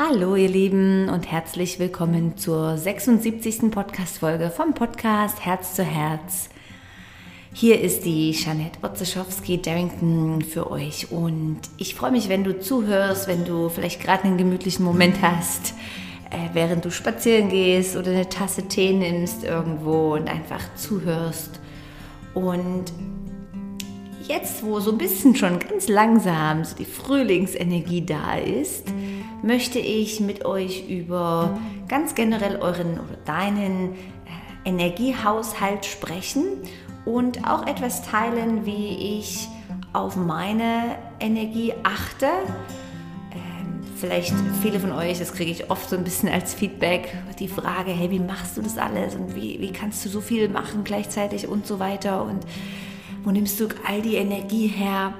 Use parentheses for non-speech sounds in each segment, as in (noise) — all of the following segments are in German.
Hallo ihr Lieben und herzlich willkommen zur 76. Podcast-Folge vom Podcast Herz zu Herz. Hier ist die Janette Otzeschowski-Darrington für euch und ich freue mich, wenn du zuhörst, wenn du vielleicht gerade einen gemütlichen Moment hast, äh, während du spazieren gehst oder eine Tasse Tee nimmst irgendwo und einfach zuhörst. Und jetzt, wo so ein bisschen schon ganz langsam so die Frühlingsenergie da ist, möchte ich mit euch über ganz generell euren oder deinen äh, Energiehaushalt sprechen und auch etwas teilen, wie ich auf meine Energie achte. Ähm, vielleicht viele von euch, das kriege ich oft so ein bisschen als Feedback, die Frage, hey, wie machst du das alles und wie, wie kannst du so viel machen gleichzeitig und so weiter und wo nimmst du all die Energie her?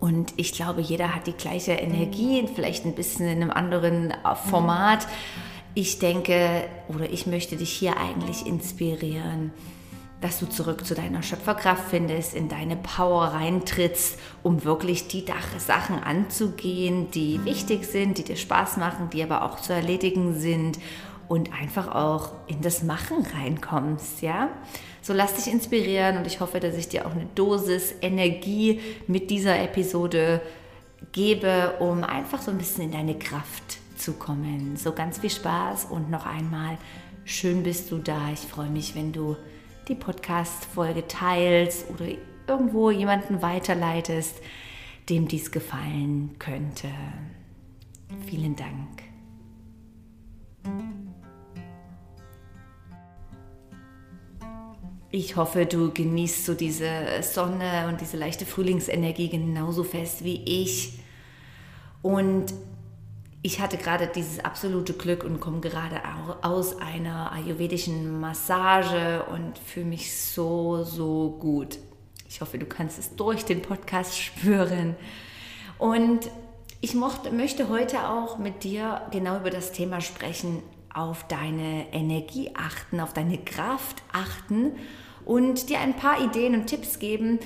Und ich glaube, jeder hat die gleiche Energie, vielleicht ein bisschen in einem anderen Format. Ich denke oder ich möchte dich hier eigentlich inspirieren, dass du zurück zu deiner Schöpferkraft findest, in deine Power reintrittst, um wirklich die Sachen anzugehen, die wichtig sind, die dir Spaß machen, die aber auch zu erledigen sind und einfach auch in das Machen reinkommst, ja? So lass dich inspirieren und ich hoffe, dass ich dir auch eine Dosis Energie mit dieser Episode gebe, um einfach so ein bisschen in deine Kraft zu kommen. So ganz viel Spaß und noch einmal schön bist du da. Ich freue mich, wenn du die Podcast-Folge teilst oder irgendwo jemanden weiterleitest, dem dies gefallen könnte. Vielen Dank. Ich hoffe, du genießt so diese Sonne und diese leichte Frühlingsenergie genauso fest wie ich. Und ich hatte gerade dieses absolute Glück und komme gerade aus einer ayurvedischen Massage und fühle mich so, so gut. Ich hoffe, du kannst es durch den Podcast spüren. Und ich mochte, möchte heute auch mit dir genau über das Thema sprechen, auf deine Energie achten, auf deine Kraft achten und dir ein paar Ideen und Tipps geben,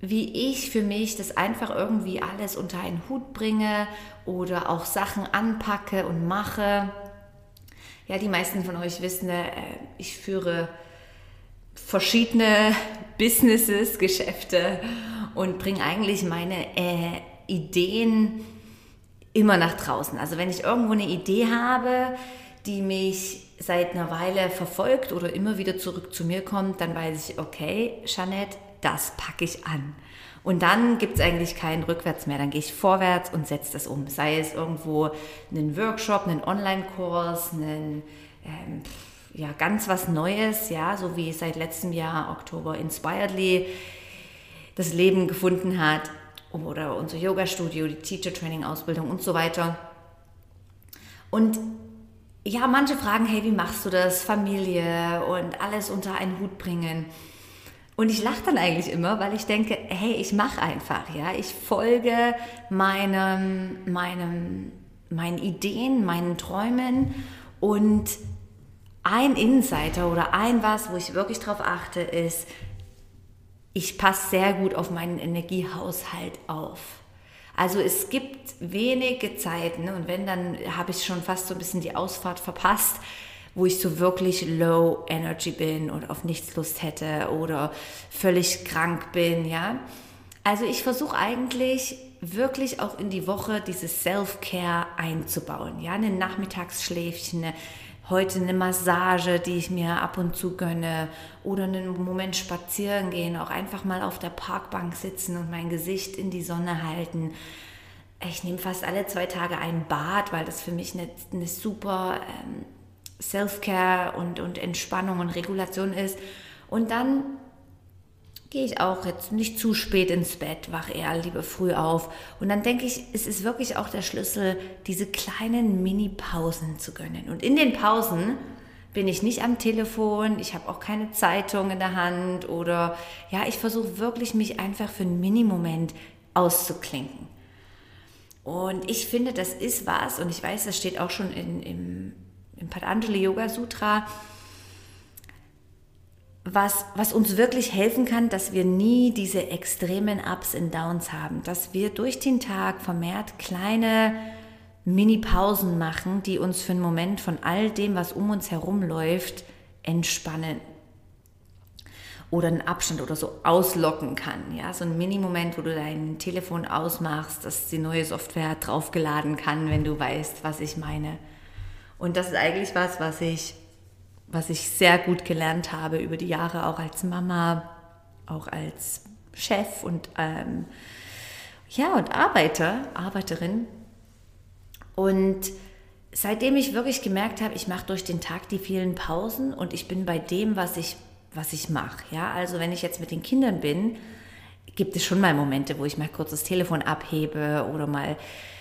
wie ich für mich das einfach irgendwie alles unter einen Hut bringe oder auch Sachen anpacke und mache. Ja, die meisten von euch wissen, äh, ich führe verschiedene (laughs) Businesses, Geschäfte und bringe eigentlich meine äh, Ideen immer nach draußen. Also wenn ich irgendwo eine Idee habe, die mich seit einer Weile verfolgt oder immer wieder zurück zu mir kommt, dann weiß ich, okay, Jeanette, das packe ich an. Und dann gibt es eigentlich keinen Rückwärts mehr. Dann gehe ich vorwärts und setze das um. Sei es irgendwo einen Workshop, einen Online-Kurs, einen, ähm, ja, ganz was Neues, ja, so wie seit letztem Jahr Oktober Inspiredly das Leben gefunden hat oder unser Yoga-Studio, die Teacher-Training-Ausbildung und so weiter. Und ja, manche fragen, hey, wie machst du das? Familie und alles unter einen Hut bringen. Und ich lache dann eigentlich immer, weil ich denke, hey, ich mache einfach, ja, ich folge meinem, meinem, meinen Ideen, meinen Träumen und ein Insider oder ein was, wo ich wirklich drauf achte, ist, ich passe sehr gut auf meinen Energiehaushalt auf. Also es gibt wenige Zeiten und wenn, dann habe ich schon fast so ein bisschen die Ausfahrt verpasst, wo ich so wirklich low energy bin und auf nichts Lust hätte oder völlig krank bin, ja. Also ich versuche eigentlich wirklich auch in die Woche dieses Self-Care einzubauen, ja, ein Nachmittagsschläfchen, eine heute eine Massage, die ich mir ab und zu gönne oder einen Moment spazieren gehen, auch einfach mal auf der Parkbank sitzen und mein Gesicht in die Sonne halten. Ich nehme fast alle zwei Tage ein Bad, weil das für mich eine, eine super ähm, Self-Care und, und Entspannung und Regulation ist. Und dann gehe ich auch jetzt nicht zu spät ins Bett, wach eher lieber früh auf. Und dann denke ich, es ist wirklich auch der Schlüssel, diese kleinen Mini-Pausen zu gönnen. Und in den Pausen bin ich nicht am Telefon, ich habe auch keine Zeitung in der Hand oder ja, ich versuche wirklich mich einfach für einen Mini-Moment auszuklinken. Und ich finde, das ist was, und ich weiß, das steht auch schon in, im, im Patanjali Yoga Sutra, was, was uns wirklich helfen kann, dass wir nie diese extremen Ups und Downs haben, dass wir durch den Tag vermehrt kleine Mini-Pausen machen, die uns für einen Moment von all dem, was um uns herum läuft, entspannen. Oder einen Abstand oder so auslocken kann. Ja, so ein Mini-Moment, wo du dein Telefon ausmachst, dass die neue Software draufgeladen kann, wenn du weißt, was ich meine. Und das ist eigentlich was, was ich, was ich sehr gut gelernt habe über die Jahre, auch als Mama, auch als Chef und ähm, ja, und Arbeiter, Arbeiterin. Und seitdem ich wirklich gemerkt habe, ich mache durch den Tag die vielen Pausen und ich bin bei dem, was ich, was ich mache. Ja, also wenn ich jetzt mit den Kindern bin, gibt es schon mal Momente, wo ich mal kurz das Telefon abhebe oder mal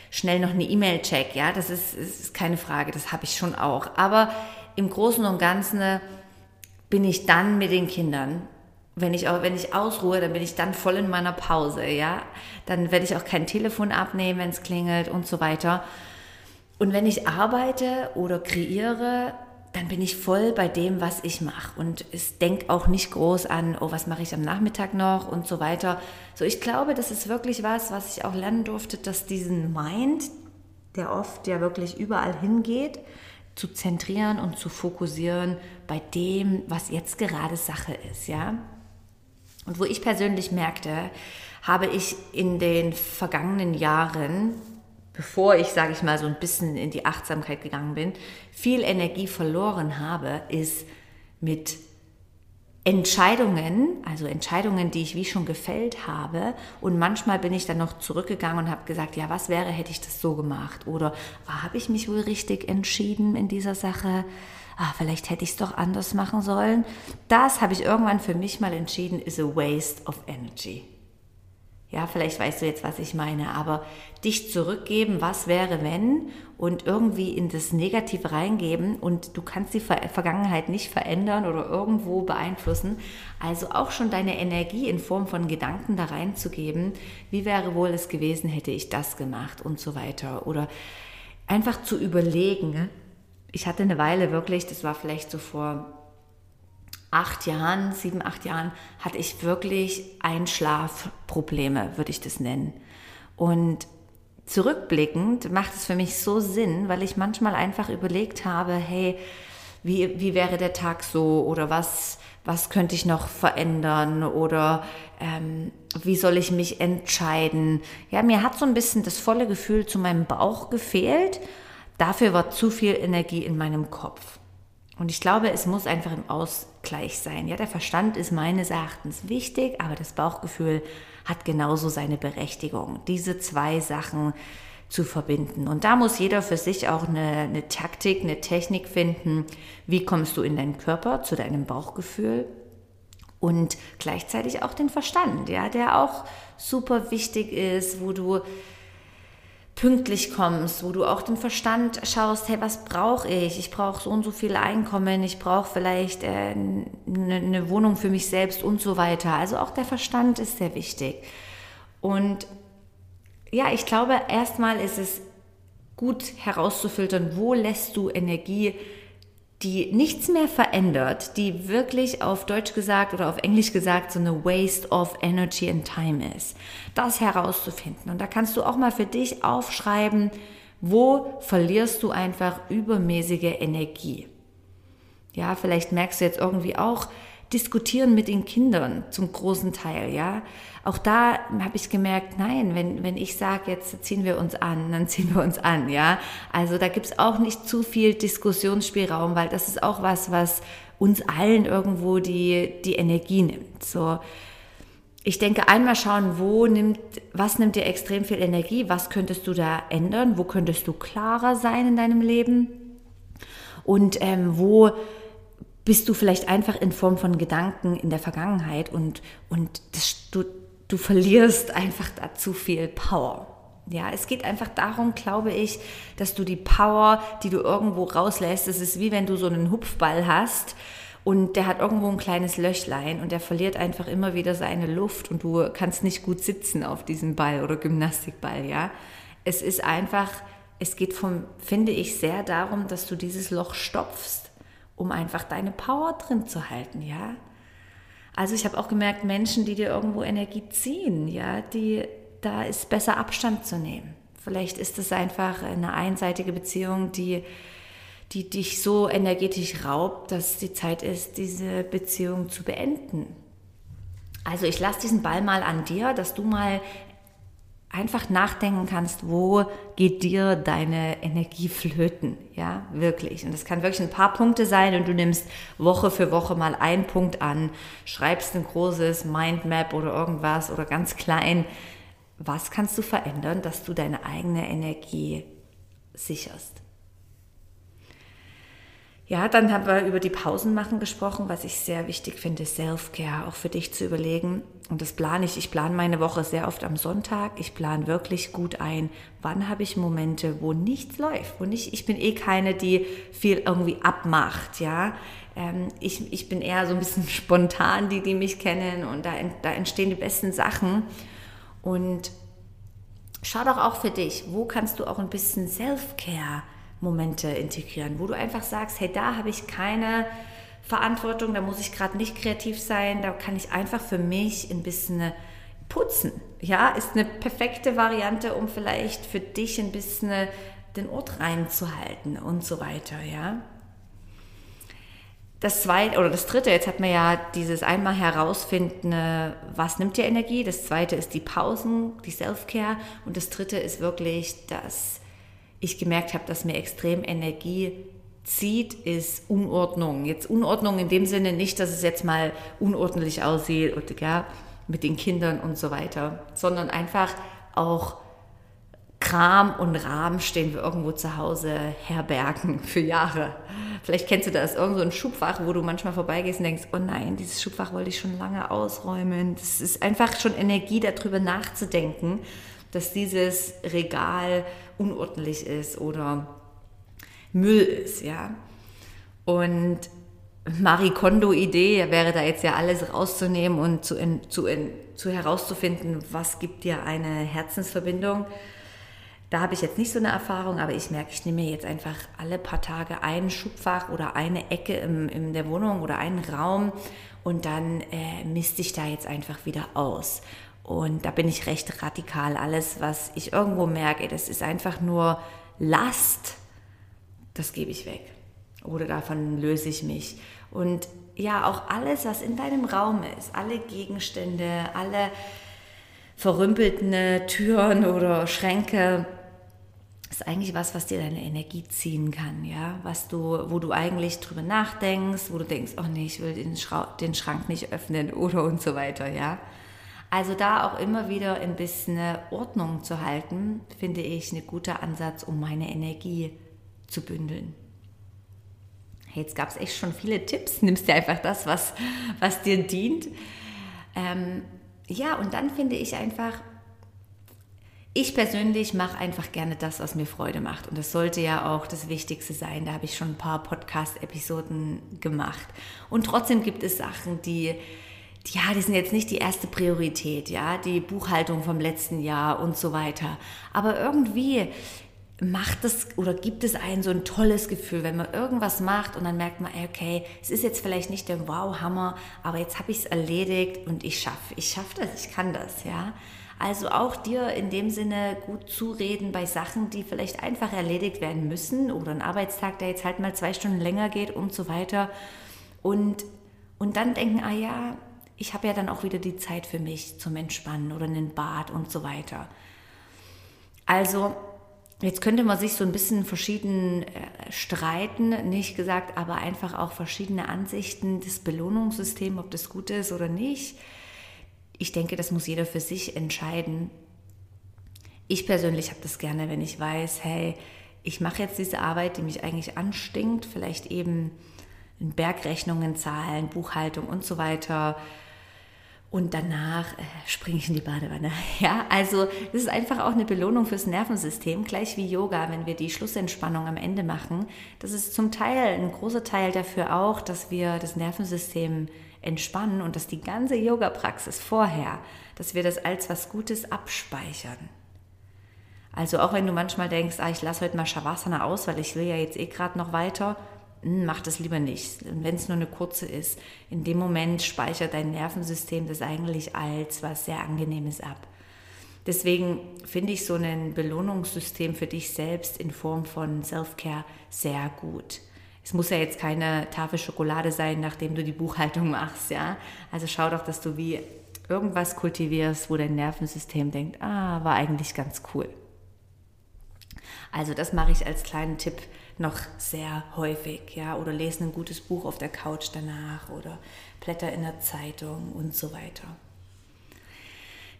schnell noch eine E-Mail check. Ja, das ist, ist keine Frage, das habe ich schon auch. Aber im Großen und Ganzen bin ich dann mit den Kindern wenn ich auch, wenn ich ausruhe, dann bin ich dann voll in meiner Pause, ja. Dann werde ich auch kein Telefon abnehmen, wenn es klingelt und so weiter. Und wenn ich arbeite oder kreiere, dann bin ich voll bei dem, was ich mache. Und es denkt auch nicht groß an, oh, was mache ich am Nachmittag noch und so weiter. So, ich glaube, das ist wirklich was, was ich auch lernen durfte, dass diesen Mind, der oft ja wirklich überall hingeht, zu zentrieren und zu fokussieren bei dem, was jetzt gerade Sache ist, ja. Und wo ich persönlich merkte, habe ich in den vergangenen Jahren, bevor ich, sage ich mal, so ein bisschen in die Achtsamkeit gegangen bin, viel Energie verloren habe, ist mit Entscheidungen, also Entscheidungen, die ich wie schon gefällt habe. Und manchmal bin ich dann noch zurückgegangen und habe gesagt, ja, was wäre, hätte ich das so gemacht? Oder ah, habe ich mich wohl richtig entschieden in dieser Sache? ah, vielleicht hätte ich es doch anders machen sollen. Das habe ich irgendwann für mich mal entschieden, is a waste of energy. Ja, vielleicht weißt du jetzt, was ich meine, aber dich zurückgeben, was wäre, wenn, und irgendwie in das Negative reingeben und du kannst die Vergangenheit nicht verändern oder irgendwo beeinflussen. Also auch schon deine Energie in Form von Gedanken da reinzugeben, wie wäre wohl es gewesen, hätte ich das gemacht und so weiter. Oder einfach zu überlegen, ich hatte eine Weile wirklich, das war vielleicht so vor acht Jahren, sieben, acht Jahren, hatte ich wirklich Einschlafprobleme, würde ich das nennen. Und zurückblickend macht es für mich so Sinn, weil ich manchmal einfach überlegt habe, hey, wie, wie wäre der Tag so oder was, was könnte ich noch verändern oder ähm, wie soll ich mich entscheiden. Ja, mir hat so ein bisschen das volle Gefühl zu meinem Bauch gefehlt Dafür war zu viel Energie in meinem Kopf. Und ich glaube, es muss einfach im Ausgleich sein. Ja, der Verstand ist meines Erachtens wichtig, aber das Bauchgefühl hat genauso seine Berechtigung, diese zwei Sachen zu verbinden. Und da muss jeder für sich auch eine, eine Taktik, eine Technik finden. Wie kommst du in deinen Körper, zu deinem Bauchgefühl? Und gleichzeitig auch den Verstand, ja, der auch super wichtig ist, wo du pünktlich kommst, wo du auch den Verstand schaust, hey, was brauche ich? Ich brauche so und so viel Einkommen, ich brauche vielleicht äh, eine, eine Wohnung für mich selbst und so weiter. Also auch der Verstand ist sehr wichtig. Und ja, ich glaube, erstmal ist es gut herauszufiltern, wo lässt du Energie die nichts mehr verändert, die wirklich auf Deutsch gesagt oder auf Englisch gesagt so eine Waste of Energy and Time ist. Das herauszufinden. Und da kannst du auch mal für dich aufschreiben, wo verlierst du einfach übermäßige Energie. Ja, vielleicht merkst du jetzt irgendwie auch, diskutieren mit den Kindern zum großen Teil, ja. Auch da habe ich gemerkt, nein, wenn, wenn ich sage, jetzt ziehen wir uns an, dann (laughs) ziehen wir uns an, ja. Also da gibt es auch nicht zu viel Diskussionsspielraum, weil das ist auch was, was uns allen irgendwo die, die Energie nimmt. So, ich denke, einmal schauen, wo nimmt, was nimmt dir extrem viel Energie, was könntest du da ändern, wo könntest du klarer sein in deinem Leben und ähm, wo bist du vielleicht einfach in Form von Gedanken in der Vergangenheit und, und das, du, du verlierst einfach da zu viel Power. Ja, es geht einfach darum, glaube ich, dass du die Power, die du irgendwo rauslässt, es ist wie wenn du so einen Hupfball hast und der hat irgendwo ein kleines Löchlein und der verliert einfach immer wieder seine Luft und du kannst nicht gut sitzen auf diesem Ball oder Gymnastikball, ja. Es ist einfach, es geht vom, finde ich, sehr darum, dass du dieses Loch stopfst um einfach deine Power drin zu halten, ja. Also ich habe auch gemerkt, Menschen, die dir irgendwo Energie ziehen, ja, die, da ist besser Abstand zu nehmen Vielleicht ist es einfach eine einseitige Beziehung, die, die dich so energetisch raubt, dass die Zeit ist, diese Beziehung zu beenden. Also ich lasse diesen Ball mal an dir, dass du mal einfach nachdenken kannst, wo geht dir deine Energie flöten, ja, wirklich. Und das kann wirklich ein paar Punkte sein und du nimmst Woche für Woche mal einen Punkt an, schreibst ein großes Mindmap oder irgendwas oder ganz klein. Was kannst du verändern, dass du deine eigene Energie sicherst? Ja, dann haben wir über die Pausen machen gesprochen, was ich sehr wichtig finde, Self-Care auch für dich zu überlegen. Und das plane ich. Ich plane meine Woche sehr oft am Sonntag. Ich plane wirklich gut ein, wann habe ich Momente, wo nichts läuft, wo nicht, ich bin eh keine, die viel irgendwie abmacht, ja. Ähm, ich, ich bin eher so ein bisschen (laughs) spontan, die, die mich kennen und da, da entstehen die besten Sachen. Und schau doch auch für dich, wo kannst du auch ein bisschen Self-Care Momente integrieren, wo du einfach sagst, hey, da habe ich keine Verantwortung, da muss ich gerade nicht kreativ sein, da kann ich einfach für mich ein bisschen putzen. Ja, ist eine perfekte Variante, um vielleicht für dich ein bisschen den Ort reinzuhalten und so weiter, ja. Das zweite oder das dritte, jetzt hat man ja dieses einmal herausfinden, was nimmt dir Energie. Das zweite ist die Pausen, die Self-Care. Und das dritte ist wirklich das ich gemerkt habe, dass mir extrem Energie zieht, ist Unordnung. Jetzt Unordnung in dem Sinne nicht, dass es jetzt mal unordentlich aussieht und ja, mit den Kindern und so weiter, sondern einfach auch Kram und Rahmen stehen wir irgendwo zu Hause herbergen (laughs) für Jahre. Vielleicht kennst du das, irgend so ein Schubfach, wo du manchmal vorbeigehst und denkst, oh nein, dieses Schubfach wollte ich schon lange ausräumen. Das ist einfach schon Energie, darüber nachzudenken dass dieses Regal unordentlich ist oder Müll ist, ja. Und Marie Kondo-Idee wäre da jetzt ja alles rauszunehmen und zu, in, zu, in, zu herauszufinden, was gibt dir eine Herzensverbindung. Da habe ich jetzt nicht so eine Erfahrung, aber ich merke, ich nehme mir jetzt einfach alle paar Tage ein Schubfach oder eine Ecke im, in der Wohnung oder einen Raum und dann äh, misste ich da jetzt einfach wieder aus. Und da bin ich recht radikal. Alles, was ich irgendwo merke, das ist einfach nur Last, das gebe ich weg. Oder davon löse ich mich. Und ja, auch alles, was in deinem Raum ist, alle Gegenstände, alle verrümpelten Türen oder Schränke, ist eigentlich was, was dir deine Energie ziehen kann, ja, was du, wo du eigentlich drüber nachdenkst, wo du denkst, oh nee, ich will den, den Schrank nicht öffnen oder und so weiter, ja. Also da auch immer wieder ein bisschen Ordnung zu halten, finde ich ein guter Ansatz, um meine Energie zu bündeln. Jetzt gab es echt schon viele Tipps. Nimmst dir einfach das, was, was dir dient. Ähm, ja, und dann finde ich einfach, ich persönlich mache einfach gerne das, was mir Freude macht. Und das sollte ja auch das Wichtigste sein. Da habe ich schon ein paar Podcast-Episoden gemacht. Und trotzdem gibt es Sachen, die ja, die sind jetzt nicht die erste Priorität, ja, die Buchhaltung vom letzten Jahr und so weiter. Aber irgendwie macht es oder gibt es einen so ein tolles Gefühl, wenn man irgendwas macht und dann merkt man, okay, es ist jetzt vielleicht nicht der Wow-Hammer, aber jetzt habe ich es erledigt und ich schaffe, ich schaffe das, ich kann das, ja. Also auch dir in dem Sinne gut zureden bei Sachen, die vielleicht einfach erledigt werden müssen oder ein Arbeitstag, der jetzt halt mal zwei Stunden länger geht und so weiter. Und, und dann denken, ah ja, ich habe ja dann auch wieder die Zeit für mich zum Entspannen oder einen Bad und so weiter. Also Jetzt könnte man sich so ein bisschen verschieden äh, streiten, nicht gesagt, aber einfach auch verschiedene Ansichten des Belohnungssystems, ob das gut ist oder nicht. Ich denke, das muss jeder für sich entscheiden. Ich persönlich habe das gerne, wenn ich weiß, hey, ich mache jetzt diese Arbeit, die mich eigentlich anstinkt, vielleicht eben Bergrechnungen zahlen, Buchhaltung und so weiter und danach äh, springe ich in die Badewanne. (laughs) Ja, also das ist einfach auch eine Belohnung fürs Nervensystem, gleich wie Yoga, wenn wir die Schlussentspannung am Ende machen. Das ist zum Teil ein großer Teil dafür auch, dass wir das Nervensystem entspannen und dass die ganze Yoga-Praxis vorher, dass wir das als was Gutes abspeichern. Also auch wenn du manchmal denkst, ah, ich lasse heute mal Shavasana aus, weil ich will ja jetzt eh gerade noch weiter, mach das lieber nicht. Wenn es nur eine kurze ist, in dem Moment speichert dein Nervensystem das eigentlich als was sehr Angenehmes ab. Deswegen finde ich so ein Belohnungssystem für dich selbst in Form von Self-Care sehr gut. Es muss ja jetzt keine Tafel Schokolade sein, nachdem du die Buchhaltung (laughs) machst, ja. Also schau doch, dass du wie irgendwas kultivierst, wo dein Nervensystem denkt, ah, war eigentlich ganz cool. Also das mache ich als kleinen Tipp noch sehr häufig, ja, oder lese ein gutes Buch auf der Couch danach oder blätter in der Zeitung und so weiter.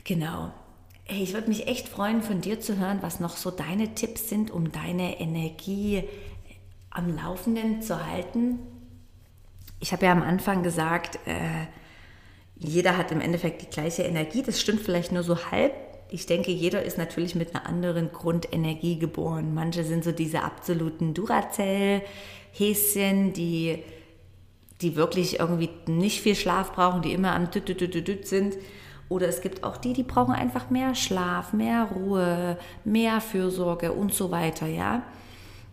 Genau. Hey, ich würde mich echt freuen, von dir zu hören, was noch so deine Tipps sind, um deine Energie am Laufenden zu halten. Ich habe ja am Anfang gesagt, äh, jeder hat im Endeffekt die gleiche Energie. Das stimmt vielleicht nur so halb. Ich denke, jeder ist natürlich mit einer anderen Grundenergie geboren. Manche sind so diese absoluten Duracell-Häschen, die, die wirklich irgendwie nicht viel Schlaf brauchen, die immer am Düt, Düt, Düt, Düt sind. Oder es gibt auch die, die brauchen einfach mehr Schlaf, mehr Ruhe, mehr Fürsorge und so weiter, ja.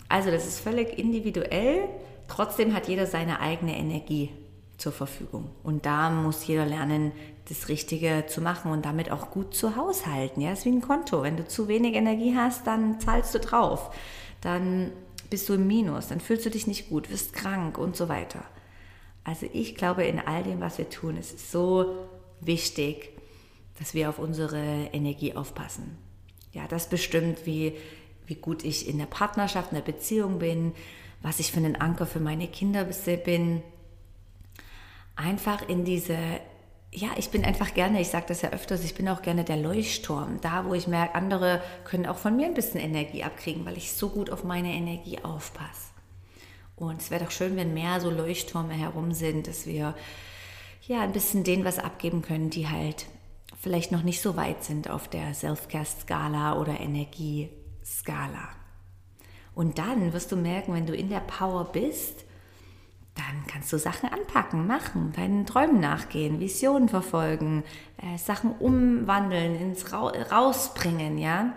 Also das ist völlig individuell. Trotzdem hat jeder seine eigene Energie zur Verfügung. Und da muss jeder lernen, das Richtige zu machen und damit auch gut zu haushalten. Ja, das ist wie ein Konto. Wenn du zu wenig Energie hast, dann zahlst du drauf. Dann bist du im Minus, dann fühlst du dich nicht gut, wirst krank und so weiter. Also ich glaube, in all dem, was wir tun, ist es so wichtig, dass wir auf unsere Energie aufpassen. Ja, das bestimmt, wie, wie gut ich in der Partnerschaft, in der Beziehung bin, was ich für einen Anker für meine Kinder bin, einfach in diese, ja, ich bin einfach gerne, ich sage das ja öfters, ich bin auch gerne der Leuchtturm, da wo ich merke, andere können auch von mir ein bisschen Energie abkriegen, weil ich so gut auf meine Energie aufpasse. Und es wäre doch schön, wenn mehr so Leuchttürme herum sind, dass wir ja ein bisschen denen was abgeben können, die halt vielleicht noch nicht so weit sind auf der Self-Care-Skala oder Energieskala. Und dann wirst du merken, wenn du in der Power bist, dann kannst du Sachen anpacken, machen, deinen Träumen nachgehen, Visionen verfolgen, äh, Sachen umwandeln, ins Ra rausbringen, ja.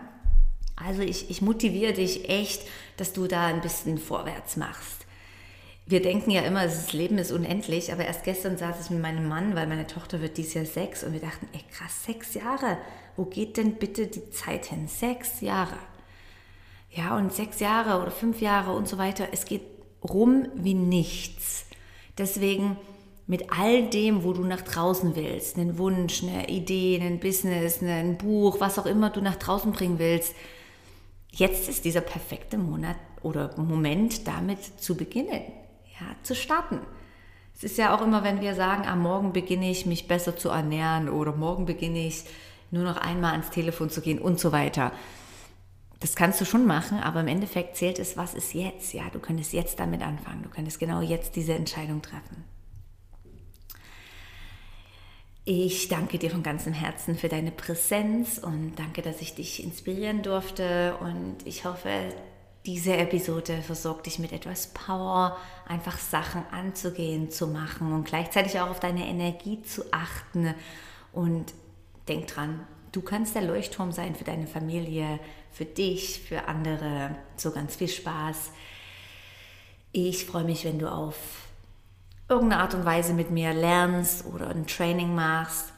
Also ich, ich motiviere dich echt, dass du da ein bisschen vorwärts machst. Wir denken ja immer, das Leben ist unendlich, aber erst gestern saß ich mit meinem Mann, weil meine Tochter wird dieses Jahr sechs und wir dachten, ey krass, sechs Jahre, wo geht denn bitte die Zeit hin? Sechs Jahre. Ja, und sechs Jahre oder fünf Jahre und so weiter, es geht rum wie nichts. Deswegen mit all dem, wo du nach draußen willst, einen Wunsch, eine Idee, ein Business, ein Buch, was auch immer du nach draußen bringen willst, jetzt ist dieser perfekte Monat oder Moment, damit zu beginnen, ja, zu starten. Es ist ja auch immer, wenn wir sagen, am Morgen beginne ich mich besser zu ernähren oder morgen beginne ich nur noch einmal ans Telefon zu gehen und so weiter. Das kannst du schon machen, aber im Endeffekt zählt es, was ist jetzt. Ja, du könntest jetzt damit anfangen. Du könntest genau jetzt diese Entscheidung treffen. Ich danke dir von ganzem Herzen für deine Präsenz und danke, dass ich dich inspirieren durfte. Und ich hoffe, diese Episode versorgt dich mit etwas Power, einfach Sachen anzugehen, zu machen und gleichzeitig auch auf deine Energie zu achten. Und denk dran, du kannst der Leuchtturm sein für deine Familie, für dich, für andere. So ganz viel Spaß. Ich freue mich, wenn du auf irgendeine Art und Weise mit mir lernst oder ein Training machst.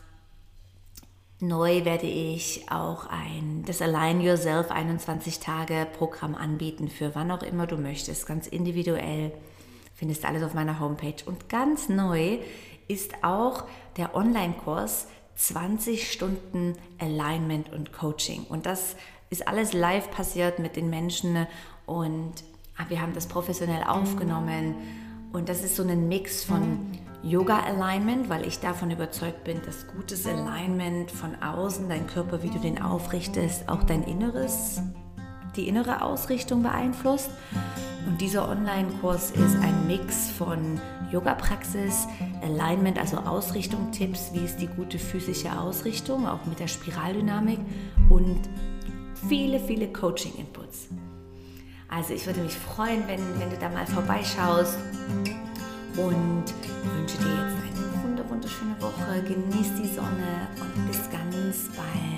Neu werde ich auch ein das Align Yourself 21 Tage Programm anbieten für wann auch immer du möchtest, ganz individuell. Findest alles auf meiner Homepage und ganz neu ist auch der Online-Kurs 20 Stunden Alignment und Coaching und das ist alles live passiert mit den Menschen und ah, wir haben das professionell aufgenommen. Und das ist so ein Mix von Yoga Alignment, weil ich davon überzeugt bin, dass gutes Alignment von außen, dein Körper, wie du den aufrichtest, auch dein Inneres, die innere Ausrichtung beeinflusst. Und dieser Online-Kurs ist ein Mix von Yoga-Praxis, Alignment, also Ausrichtung-Tipps, wie ist die gute physische Ausrichtung, auch mit der Spiraldynamik und viele, viele Coaching-Inputs. Also ich würde mich freuen, wenn, wenn du da mal vorbeischaust und wünsche dir jetzt eine wunderschöne Woche. Genieß die Sonne und bis ganz bald,